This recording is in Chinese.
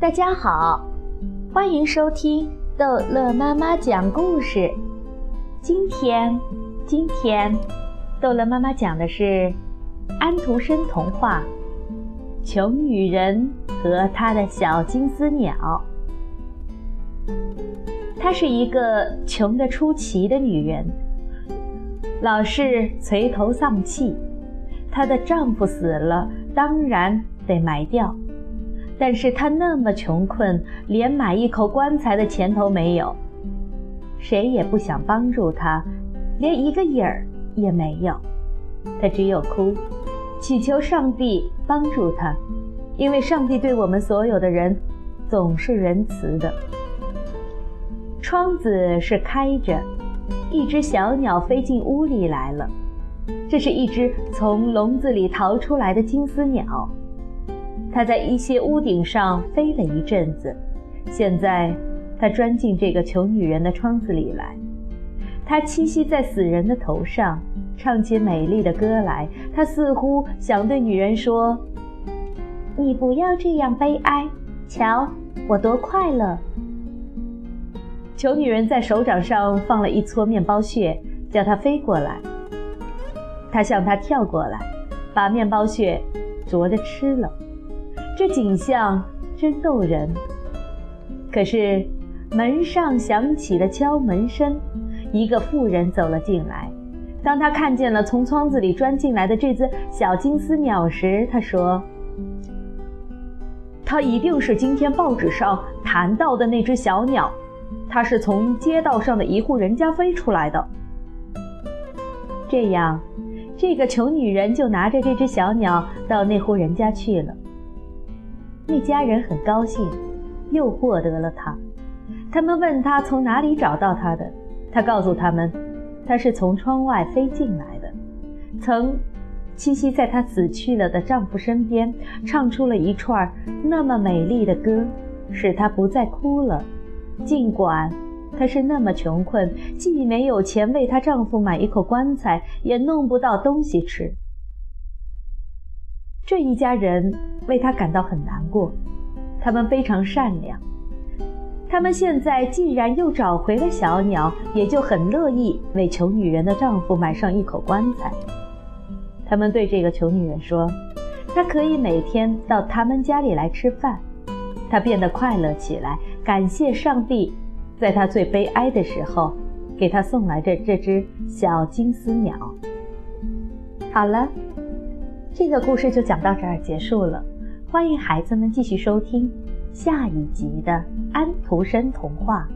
大家好，欢迎收听逗乐妈妈讲故事。今天，今天，逗乐妈妈讲的是安徒生童话《穷女人和她的小金丝鸟》。她是一个穷得出奇的女人，老是垂头丧气。她的丈夫死了，当然得埋掉。但是她那么穷困，连买一口棺材的钱都没有，谁也不想帮助她，连一个影儿也没有。她只有哭，祈求上帝帮助她，因为上帝对我们所有的人总是仁慈的。窗子是开着，一只小鸟飞进屋里来了。这是一只从笼子里逃出来的金丝鸟。它在一些屋顶上飞了一阵子，现在它钻进这个穷女人的窗子里来。它栖息在死人的头上，唱起美丽的歌来。它似乎想对女人说：“你不要这样悲哀，瞧我多快乐。”穷女人在手掌上放了一撮面包屑，叫它飞过来。他向他跳过来，把面包屑啄着吃了。这景象真逗人。可是门上响起了敲门声，一个妇人走了进来。当他看见了从窗子里钻进来的这只小金丝鸟时，他说：“它一定是今天报纸上谈到的那只小鸟，它是从街道上的一户人家飞出来的。”这样，这个穷女人就拿着这只小鸟到那户人家去了。那家人很高兴，又获得了它。他们问他从哪里找到它的，他告诉他们，它是从窗外飞进来的，曾栖息在她死去了的丈夫身边，唱出了一串那么美丽的歌，使她不再哭了。尽管她是那么穷困，既没有钱为她丈夫买一口棺材，也弄不到东西吃。这一家人为她感到很难过，他们非常善良。他们现在既然又找回了小鸟，也就很乐意为穷女人的丈夫买上一口棺材。他们对这个穷女人说：“她可以每天到他们家里来吃饭。”她变得快乐起来，感谢上帝，在他最悲哀的时候，给他送来的这只小金丝鸟。好了。这个故事就讲到这儿结束了，欢迎孩子们继续收听下一集的安徒生童话。